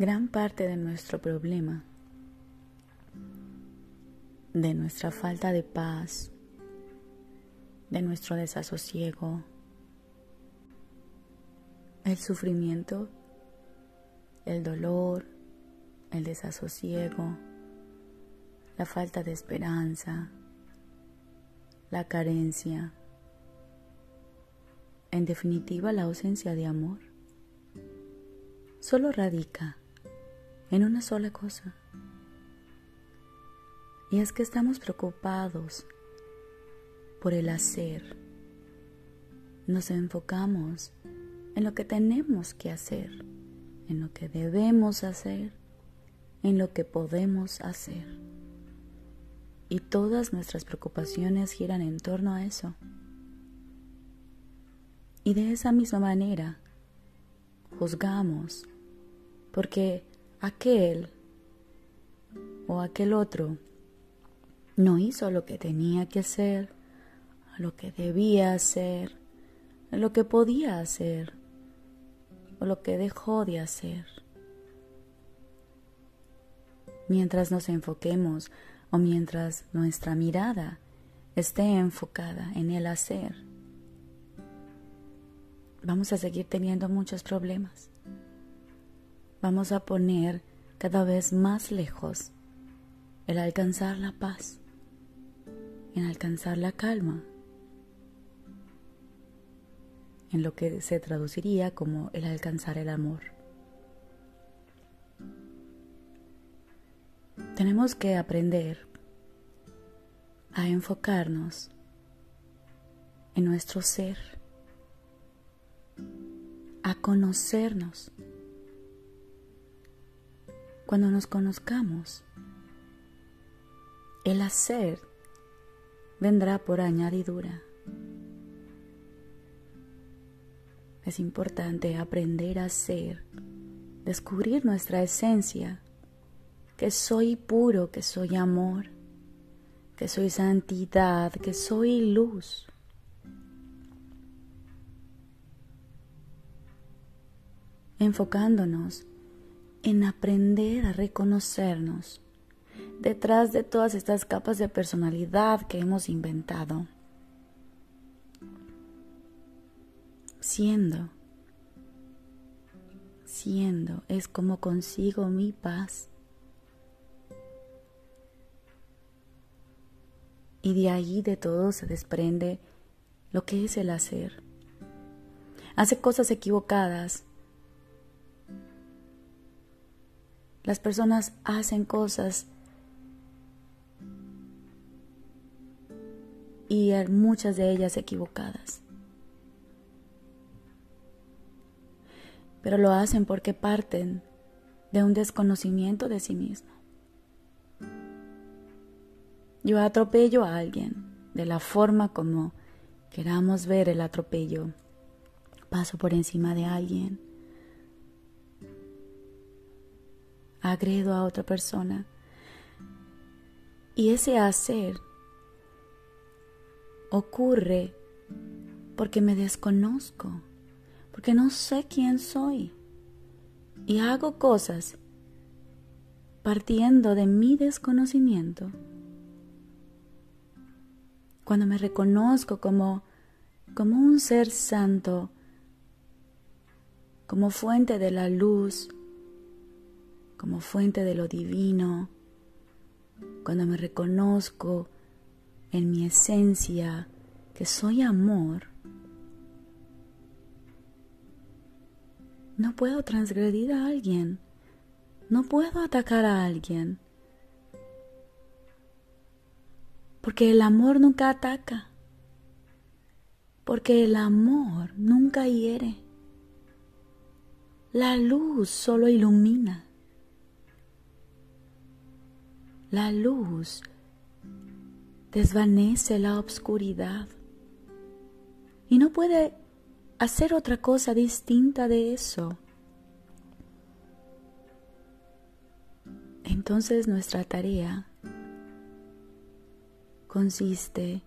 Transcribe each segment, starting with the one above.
Gran parte de nuestro problema, de nuestra falta de paz, de nuestro desasosiego, el sufrimiento, el dolor, el desasosiego, la falta de esperanza, la carencia, en definitiva la ausencia de amor, solo radica en una sola cosa. Y es que estamos preocupados por el hacer. Nos enfocamos en lo que tenemos que hacer, en lo que debemos hacer, en lo que podemos hacer. Y todas nuestras preocupaciones giran en torno a eso. Y de esa misma manera juzgamos porque aquel o aquel otro no hizo lo que tenía que hacer, lo que debía hacer, lo que podía hacer o lo que dejó de hacer. Mientras nos enfoquemos o mientras nuestra mirada esté enfocada en el hacer, vamos a seguir teniendo muchos problemas. Vamos a poner cada vez más lejos el alcanzar la paz, en alcanzar la calma, en lo que se traduciría como el alcanzar el amor. Tenemos que aprender a enfocarnos en nuestro ser, a conocernos. Cuando nos conozcamos, el hacer vendrá por añadidura. Es importante aprender a ser, descubrir nuestra esencia, que soy puro, que soy amor, que soy santidad, que soy luz. Enfocándonos en aprender a reconocernos detrás de todas estas capas de personalidad que hemos inventado. Siendo, siendo es como consigo mi paz. Y de ahí de todo se desprende lo que es el hacer. Hace cosas equivocadas. Las personas hacen cosas y muchas de ellas equivocadas. Pero lo hacen porque parten de un desconocimiento de sí mismo. Yo atropello a alguien de la forma como queramos ver el atropello. Paso por encima de alguien. Agredo a otra persona. Y ese hacer ocurre porque me desconozco, porque no sé quién soy y hago cosas partiendo de mi desconocimiento. Cuando me reconozco como, como un ser santo, como fuente de la luz, como fuente de lo divino, cuando me reconozco en mi esencia que soy amor, no puedo transgredir a alguien, no puedo atacar a alguien, porque el amor nunca ataca, porque el amor nunca hiere, la luz solo ilumina, la luz desvanece la obscuridad y no puede hacer otra cosa distinta de eso. Entonces nuestra tarea consiste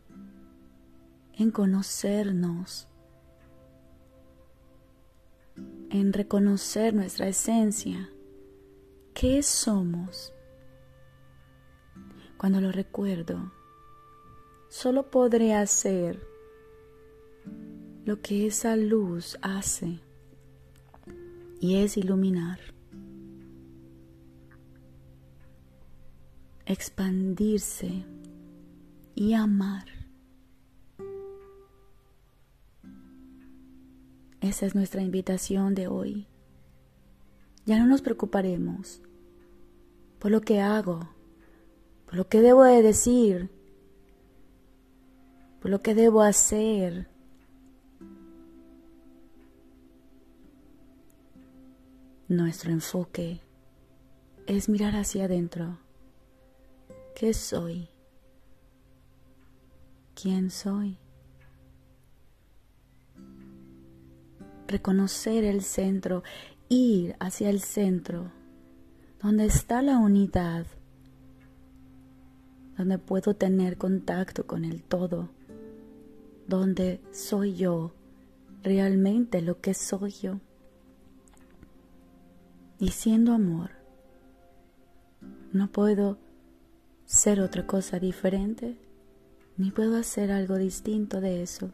en conocernos, en reconocer nuestra esencia, ¿Qué somos? Cuando lo recuerdo, solo podré hacer lo que esa luz hace y es iluminar, expandirse y amar. Esa es nuestra invitación de hoy. Ya no nos preocuparemos por lo que hago, lo que debo de decir, lo que debo hacer. Nuestro enfoque es mirar hacia adentro. ¿Qué soy? ¿Quién soy? Reconocer el centro, ir hacia el centro, donde está la unidad, donde puedo tener contacto con el todo donde soy yo realmente lo que soy yo. Y siendo amor, no puedo ser otra cosa diferente, ni puedo hacer algo distinto de eso.